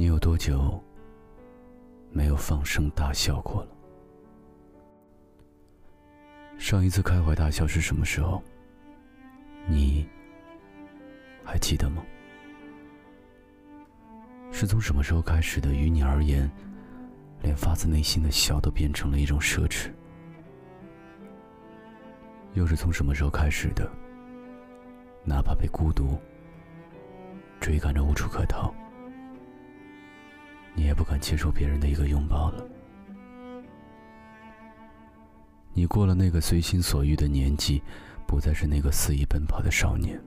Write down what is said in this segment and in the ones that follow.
你有多久没有放声大笑过了？上一次开怀大笑是什么时候？你还记得吗？是从什么时候开始的？于你而言，连发自内心的笑都变成了一种奢侈。又是从什么时候开始的？哪怕被孤独追赶着无处可逃。你也不敢接受别人的一个拥抱了。你过了那个随心所欲的年纪，不再是那个肆意奔跑的少年。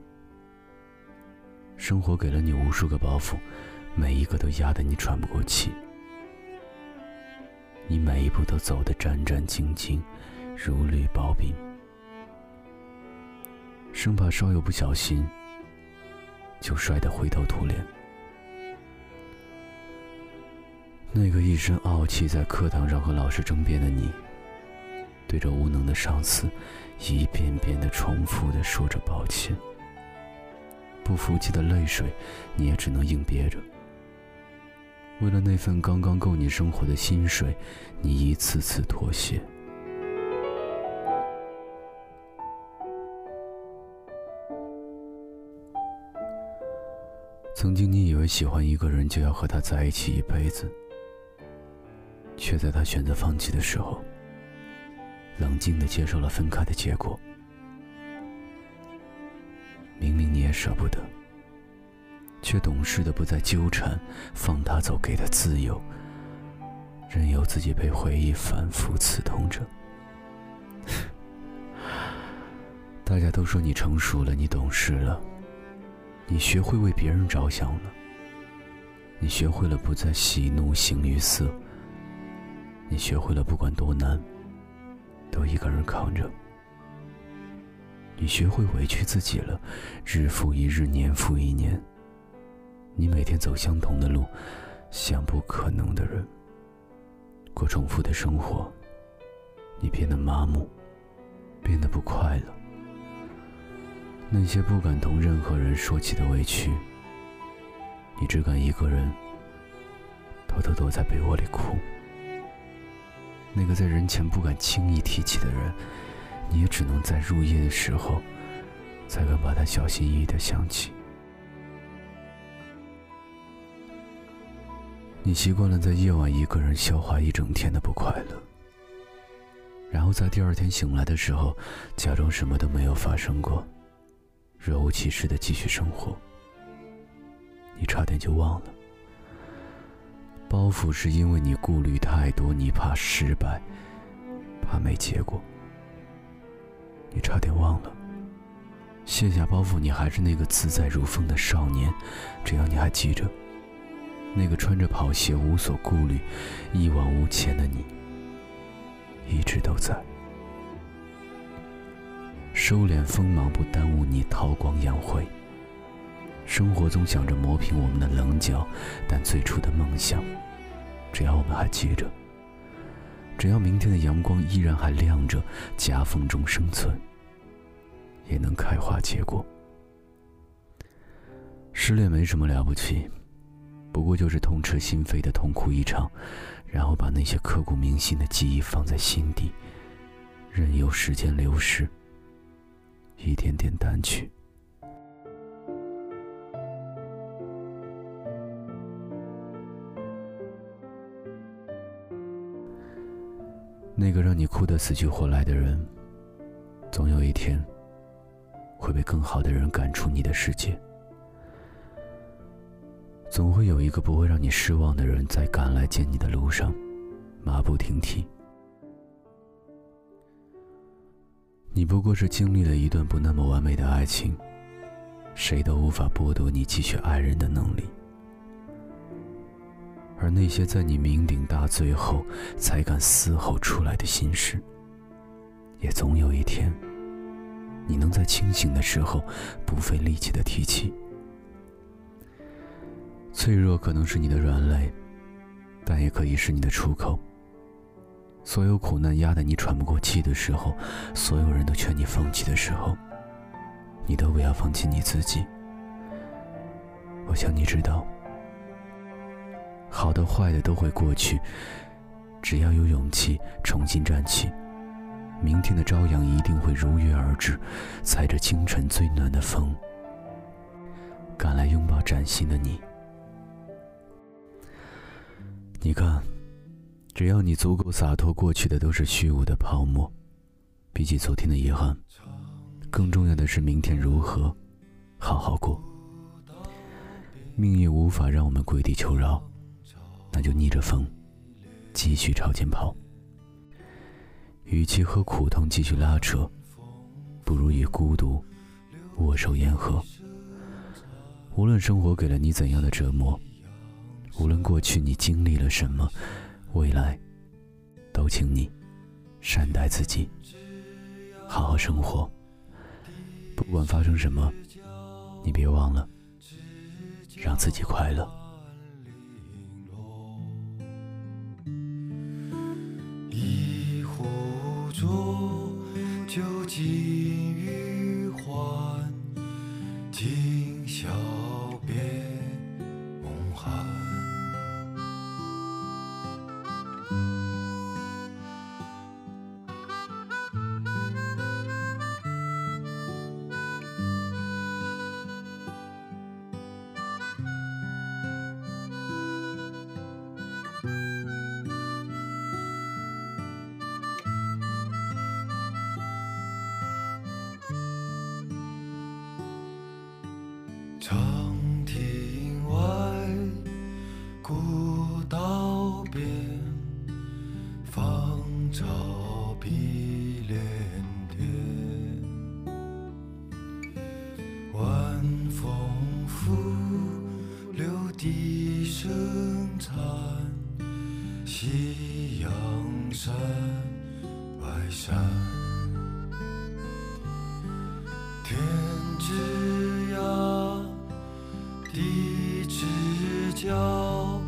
生活给了你无数个包袱，每一个都压得你喘不过气。你每一步都走得战战兢兢，如履薄冰，生怕稍有不小心，就摔得灰头土脸。那个一身傲气在课堂上和老师争辩的你，对着无能的上司，一遍遍的重复的说着抱歉。不服气的泪水，你也只能硬憋着。为了那份刚刚够你生活的薪水，你一次次妥协。曾经你以为喜欢一个人就要和他在一起一辈子。却在他选择放弃的时候，冷静的接受了分开的结果。明明你也舍不得，却懂事的不再纠缠，放他走，给他自由，任由自己被回忆反复刺痛着。大家都说你成熟了，你懂事了，你学会为别人着想了，你学会了不再喜怒形于色。你学会了不管多难，都一个人扛着。你学会委屈自己了，日复一日，年复一年。你每天走相同的路，像不可能的人，过重复的生活。你变得麻木，变得不快乐。那些不敢同任何人说起的委屈，你只敢一个人偷偷躲在被窝里哭。那个在人前不敢轻易提起的人，你也只能在入夜的时候，才敢把他小心翼翼的想起。你习惯了在夜晚一个人消化一整天的不快乐，然后在第二天醒来的时候，假装什么都没有发生过，若无其事的继续生活。你差点就忘了。包袱是因为你顾虑太多，你怕失败，怕没结果，你差点忘了。卸下包袱，你还是那个自在如风的少年。只要你还记着，那个穿着跑鞋无所顾虑、一往无前的你，一直都在。收敛锋芒，不耽误你韬光养晦。生活总想着磨平我们的棱角，但最初的梦想。只要我们还记着，只要明天的阳光依然还亮着，夹缝中生存，也能开花结果。失恋没什么了不起，不过就是痛彻心扉的痛哭一场，然后把那些刻骨铭心的记忆放在心底，任由时间流逝，一点点淡去。那个让你哭得死去活来的人，总有一天会被更好的人赶出你的世界。总会有一个不会让你失望的人，在赶来见你的路上马不停蹄。你不过是经历了一段不那么完美的爱情，谁都无法剥夺你继续爱人的能力。而那些在你酩酊大醉后才敢嘶吼出来的心事，也总有一天，你能在清醒的时候不费力气的提起。脆弱可能是你的软肋，但也可以是你的出口。所有苦难压得你喘不过气的时候，所有人都劝你放弃的时候，你都不要放弃你自己。我想你知道。好的坏的都会过去，只要有勇气重新站起，明天的朝阳一定会如约而至，踩着清晨最暖的风，赶来拥抱崭新的你。你看，只要你足够洒脱，过去的都是虚无的泡沫。比起昨天的遗憾，更重要的是明天如何好好过。命运无法让我们跪地求饶，那就逆着风，继续朝前跑。与其和苦痛继续拉扯，不如与孤独握手言和。无论生活给了你怎样的折磨，无论过去你经历了什么，未来都请你善待自己。好好生活，不管发生什么，你别忘了让自己快乐。心欲欢，今宵。笛声残，夕阳山外山。天之涯，地之角，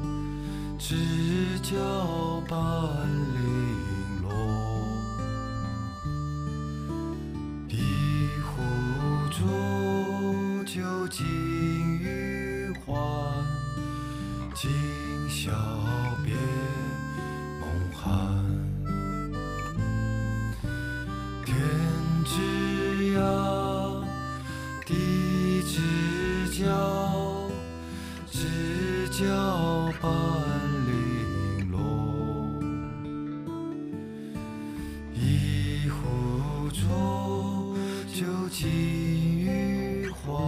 知交半零尽余欢，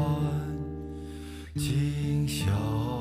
今宵。